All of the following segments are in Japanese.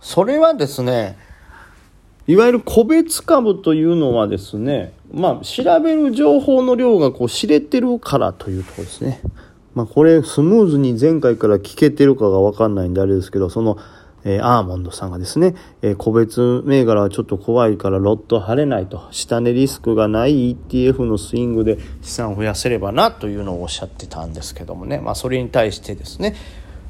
それはですね、いわゆる個別株というのはですね、まあ、調べる情報の量がこう知れてるからというところですね。まあ、これスムーズに前回から聞けてるかがわかんないんであれですけど、その、えー、アーモンドさんがですね、えー、個別銘柄はちょっと怖いからロット張れないと、下値リスクがない ETF のスイングで資産を増やせればなというのをおっしゃってたんですけどもね、まあ、それに対してですね、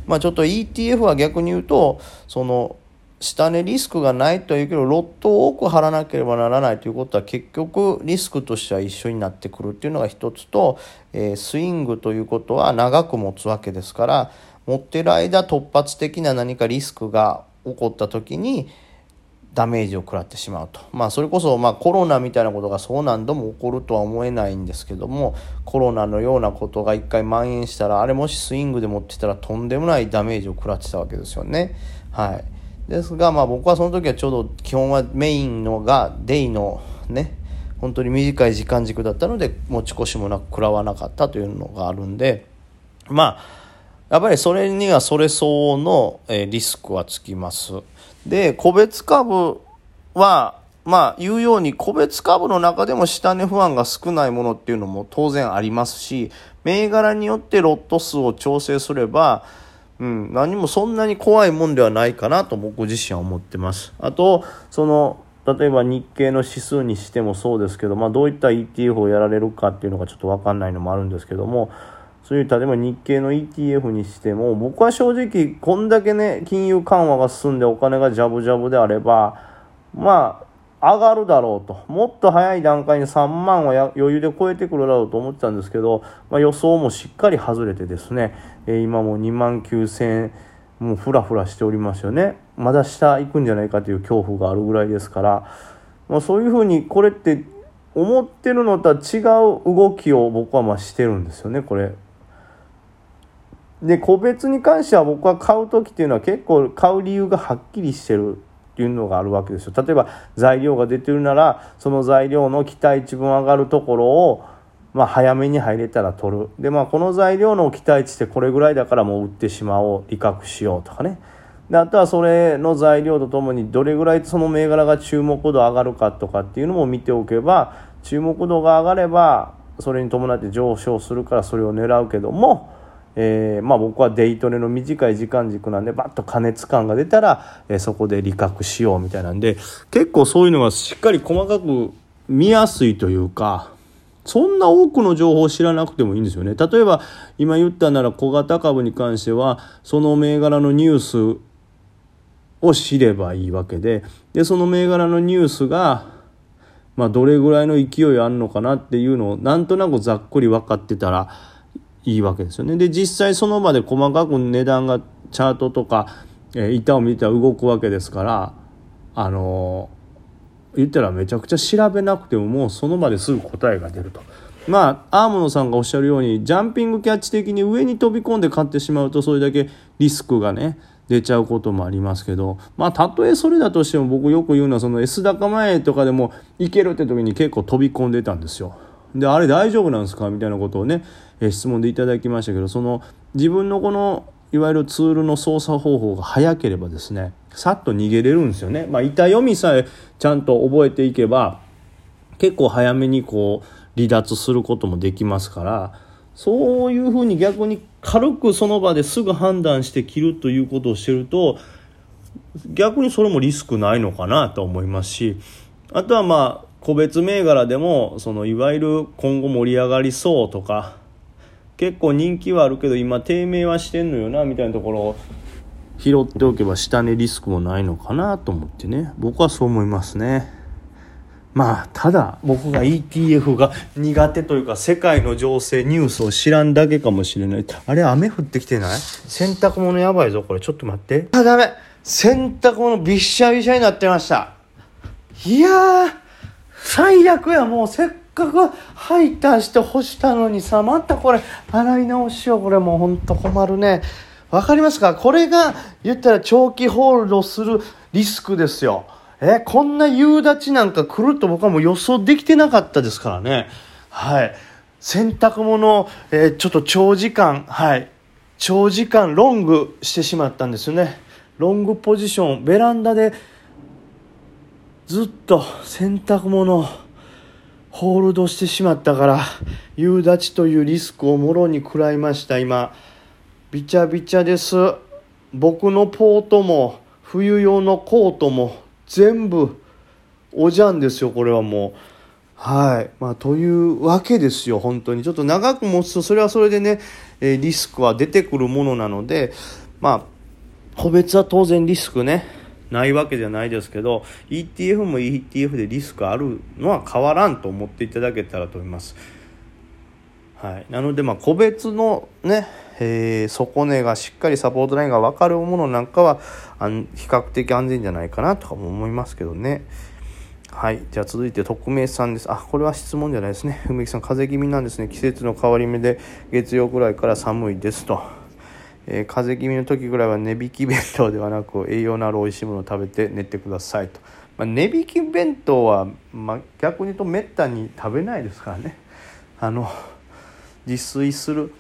まあ、ちょっと ETF は逆に言うと、その、下値リスクがないというけど、ロットを多く張らなければならないということは結局リスクとしては一緒になってくるっていうのが一つと、えー、スイングということは長く持つわけですから、持ってる間突発的な何かリスクが起こった時にダメージを食らってしまうとまあそれこそまあコロナみたいなことがそう何度も起こるとは思えないんですけどもコロナのようなことが一回蔓延したらあれもしスイングで持ってたらとんでもないダメージを食らってたわけですよね。はいですがまあ僕はその時はちょうど基本はメインのがデイのね本当に短い時間軸だったので持ち越しもなく食らわなかったというのがあるんでまあやっぱりそれにはそれ相応の、リスクはつきます。で、個別株は、まあ言うように個別株の中でも下値不安が少ないものっていうのも当然ありますし、銘柄によってロット数を調整すれば、うん、何もそんなに怖いもんではないかなと僕自身は思ってます。あと、その、例えば日経の指数にしてもそうですけど、まあどういった ETF をやられるかっていうのがちょっとわかんないのもあるんですけども、そういう例えば日経の ETF にしても僕は正直こんだけね金融緩和が進んでお金がジャブジャブであればまあ上がるだろうと。もっと早い段階に3万は余裕で超えてくるだろうと思ってたんですけど、まあ、予想もしっかり外れてですね、えー、今も2万9000円もうフラフラしておりますよね。まだ下行くんじゃないかという恐怖があるぐらいですから、まあ、そういうふうにこれって思ってるのとは違う動きを僕はましてるんですよねこれ。で個別に関しては僕は買う時っていうのは結構買う理由がはっきりしてるっていうのがあるわけですよ。例えば材料が出てるならその材料の期待値分上がるところをまあ早めに入れたら取る。でまあこの材料の期待値ってこれぐらいだからもう売ってしまおう。利確しようとかね。であとはそれの材料とともにどれぐらいその銘柄が注目度上がるかとかっていうのも見ておけば注目度が上がればそれに伴って上昇するからそれを狙うけどもえー、まあ、僕はデイトレの短い時間軸なんでバッと加熱感が出たら、えー、そこで利確しようみたいなんで結構そういうのがしっかり細かく見やすいというかそんな多くの情報を知らなくてもいいんですよね。例えば今言ったなら小型株に関してはその銘柄のニュースを知ればいいわけででその銘柄のニュースがまあ、どれぐらいの勢いあるのかなっていうのをなんとなくざっくり分かってたらいいわけですよね。で実際その場で細かく値段がチャートとか、えー、板を見たら動くわけですからあのー、言ったらめちゃくちゃ調べなくてももうその場ですぐ答えが出ると。まあアーモンさんがおっしゃるようにジャンピングキャッチ的に上に飛び込んで買ってしまうとそれだけリスクがね出ちゃうこともありますけどまあたとえそれだとしても僕よく言うのはその S 高前とかでもいけるって時に結構飛び込んでたんですよ。であれ大丈夫なんですか？みたいなことをね、え質問でいただきましたけどその自分のこのいわゆるツールの操作方法が早ければですねさっと逃げれるんですよね。まあ、板読みさえちゃんと覚えていけば結構早めにこう離脱することもできますからそういうふうに逆に軽くその場ですぐ判断して切るということをしてると逆にそれもリスクないのかなと思いますしあとはまあ個別銘柄でもそのいわゆる今後盛り上がりそうとか結構人気はあるけど今低迷はしてんのよなみたいなところを。拾っておけば下値リスクもないのかなと思ってね。僕はそう思いますね。まあただ僕が ETF が苦手というか世界の情勢ニュースを知らんだけかもしれない。あれ雨降ってきてない？洗濯物やばいぞこれ。ちょっと待って。あダメ。洗濯物びっしゃびしゃになってました。いやー最悪や、もうせっかくハイターして干したのにさ、またこれ、洗い直しよ、これもうほんと困るね。わかりますか？これが言ったら長期ホールドするリスクですよ。え、こんな夕立なんか来ると僕はもう予想できてなかったですからね。はい。洗濯物、えー、ちょっと長時間、はい。長時間ロングしてしまったんですよね。ロングポジションベランダでずっと洗濯物ホールドしてしまったから夕立というリスクをもろに食らいました。今びちゃびちゃです。僕のポートも冬用のコートも全部おじゃんですよこれはもう。はい。まあというわけですよ本当に。ちょっと長く持つとそれはそれでね、えリスクは出てくるものなのでまあ個別は当然リスクね。ないわけじゃないですけど ETF も ETF でリスクあるのは変わらんと思っていただけたらと思います。はい、なのでま個別のね、えー、底値がしっかりサポートラインが分かるものなんかは比較的安全じゃないかなとかも思いますけどね。はい。じゃあ続いて匿名さんです。あ、これは質問じゃないですね。梅木さん、風邪気味なんですね。季節の変わり目で月曜くらいから寒いですと。えー、風邪気味の時ぐらいは値引き弁当ではなく栄養のある美味しいものを食べて寝てくださいと、まあ、値引き弁当は、まあ、逆に言うとめったに食べないですからね。あの自炊する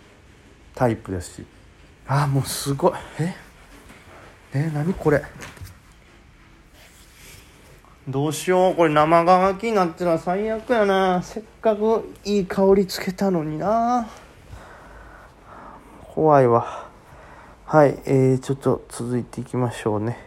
タイプですし。あもうすごい。え？え何これ？どうしよう。これ生乾きになってたら最悪やな。せっかくいい香りつけたのにな。怖いわ。はい、えー、ちょっと続いていきましょうね。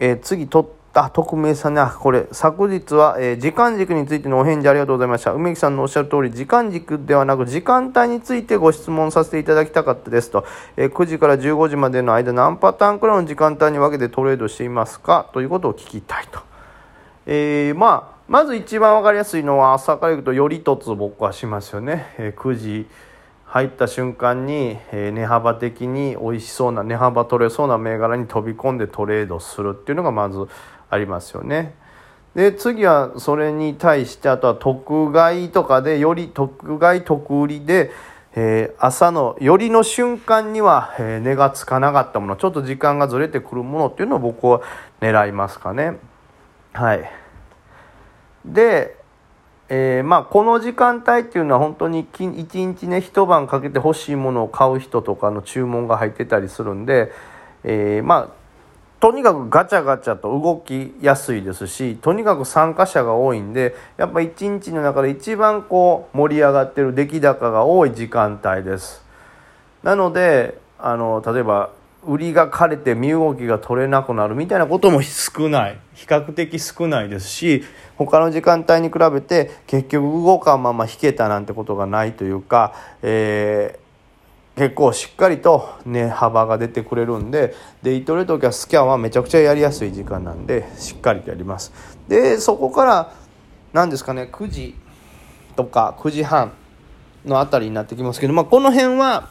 えー、次、とった匿名さんね、あ、これ、昨日は、えー、時間軸についてのお返事ありがとうございました。梅木さんのおっしゃる通り、時間軸ではなく、時間帯についてご質問させていただきたかったですと、えー、9時から15時までの間、何パターンくらいの時間帯に分けてトレードしていますか？ということを聞きたいと。えー、まあ、まず一番分かりやすいのは、朝から行くと、より一つ僕はしますよね。え、9時、入った瞬間に、え値幅的に美味しそうな値幅取れそうな銘柄に飛び込んでトレードするっていうのがまずありますよね。で次はそれに対してあとは特買とかでより特買特売りで、えー、朝の寄りの瞬間には、え、値がつかなかったものちょっと時間がずれてくるものっていうのを僕は狙いますかね。はい。でえー、まあ、この時間帯っていうのは本当に一日ね一晩かけて欲しいものを買う人とかの注文が入ってたりするんで、えー、まあとにかくガチャガチャと動きやすいですしとにかく参加者が多いんでやっぱ一日の中で一番こう盛り上がってる出来高が多い時間帯です。なのであの例えば売りが枯れて身動きが取れなくなるみたいなことも少ない比較的少ないですし他の時間帯に比べて結局動かんまま引けたなんてことがないというか、えー、結構しっかりと値幅が出てくれるんでデイトレ時はスキャンはめちゃくちゃやりやすい時間なんでしっかりとやります。でそこから何ですかね9時とか9時半のあたりになってきますけど、まあ、この辺は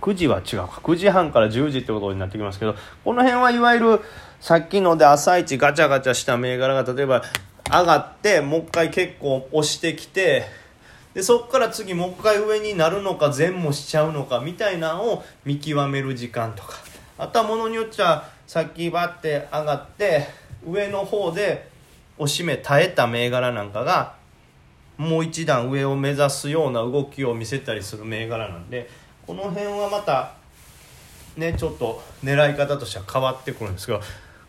9時は違うか9時半から10時ってことになってきますけどこの辺はいわゆるさっきので朝一ガチャガチャした銘柄が例えば上がってもう一回結構押してきてでそこから次もう一回上になるのか前もしちゃうのかみたいなのを見極める時間とか。あとはものによっちゃさっきバッて上がって上の方で押し目耐えた銘柄なんかがもう一段上を目指すような動きを見せたりする銘柄なんでこの辺はまたねちょっと狙い方としては変わってくるんですけど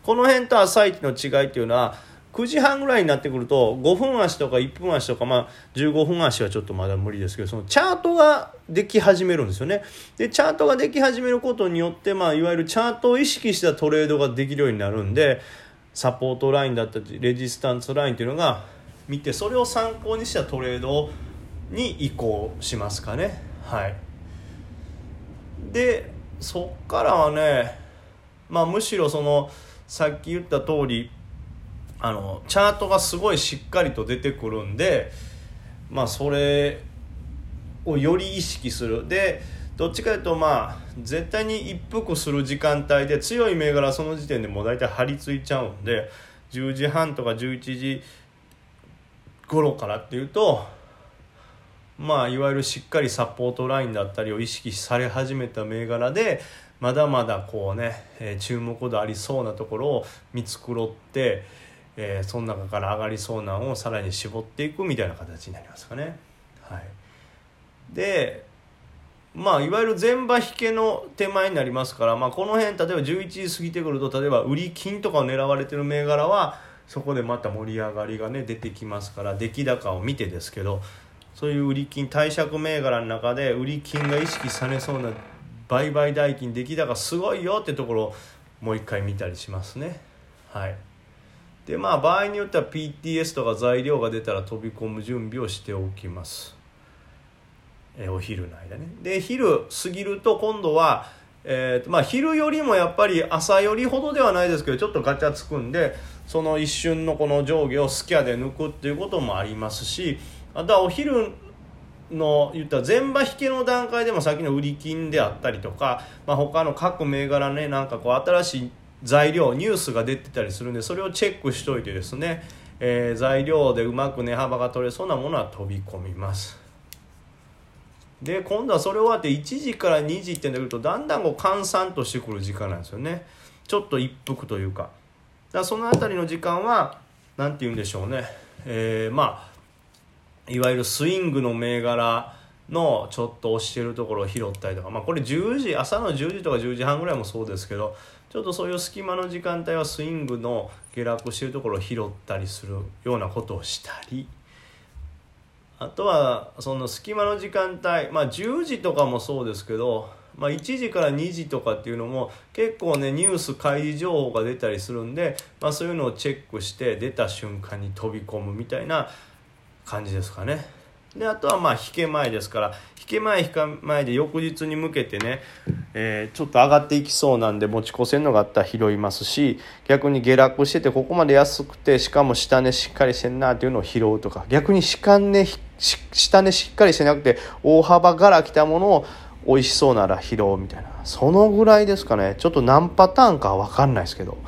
この辺と朝一の違いっていうのは9時半ぐらいになってくると5分足とか1分足とか、まあ、15分足はちょっとまだ無理ですけどそのチャートができ始めるんですよね。でチャートができ始めることによって、まあ、いわゆるチャートを意識したトレードができるようになるんでサポートラインだったりレジスタンスラインっていうのが見てそれを参考にしたトレードに移行しますかね。はいでそっからはねまあむしろそのさっき言った通りあのチャートがすごいしっかりと出てくるんでまあそれをより意識する。でどっちかというとまあ絶対に一服する時間帯で強い銘柄その時点でもう大体張り付いちゃうんで10時半とか11時頃からっていうとまあいわゆるしっかりサポートラインだったりを意識され始めた銘柄でまだまだこうね、え、注目度ありそうなところを見繕って、えー、その中から上がりそうなのをさらに絞っていくみたいな形になりますかね。はい、でまあ、いわゆる前場引けの手前になりますから、まあ、この辺例えば11時過ぎてくると例えば売り金とかを狙われてる銘柄はそこでまた盛り上がりがね出てきますから出来高を見てですけどそういう売り金貸借銘柄の中で売り金が意識されそうな売買代金出来高すごいよってところをもう一回見たりしますね。はい。でまあ場合によっては PTS とか材料が出たら飛び込む準備をしておきます。えお昼の間ね。で昼過ぎると今度は、えーとまあ、昼よりもやっぱり朝よりほどではないですけどちょっとガチャつくんでその一瞬のこの上下をスキャで抜くっていうこともありますしあとはお昼の言ったら前場引けの段階でもさっきの売り金であったりとか、まあ、他の各銘柄ねなんかこう新しい材料ニュースが出てたりするんでそれをチェックしといてですね、えー、材料でうまく値幅が取れそうなものは飛び込みます。で今度はそれ終わって1時から2時ってなるとだんだんこう閑散としてくる時間なんですよね。ちょっと一服というか。だかその辺りの時間は何て言うんでしょうね。えー、まあいわゆるスイングの銘柄のちょっと押してるところを拾ったりとか。まあこれ10時朝の10時とか10時半ぐらいもそうですけどちょっとそういう隙間の時間帯はスイングの下落してるところを拾ったりするようなことをしたり。あとはその隙間の時間帯、まあ、10時とかもそうですけど、まあ、1時から2時とかっていうのも結構ねニュース開示情報が出たりするんで、まあ、そういうのをチェックして出た瞬間に飛び込むみたいな感じですかね。であとはまあ引け前ですから引け前引け前で翌日に向けてね、えー、ちょっと上がっていきそうなんで持ち越せんのがあったら拾いますし逆に下落しててここまで安くてしかも下値しっかりしてんなっていうのを拾うとか逆に下値下値しっかりしてなくて大幅から来たものを美味しそうなら拾うみたいな。そのぐらいですかね。ちょっと何パターンか分かんないですけど。